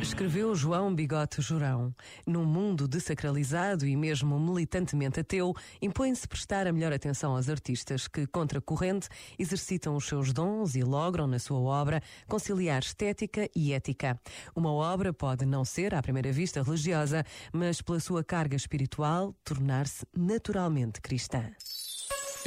Escreveu João Bigote Jurão. Num mundo desacralizado e mesmo militantemente ateu, impõe-se prestar a melhor atenção aos artistas que, contra corrente, exercitam os seus dons e logram na sua obra conciliar estética e ética. Uma obra pode não ser, à primeira vista, religiosa, mas pela sua carga espiritual, tornar-se naturalmente cristã.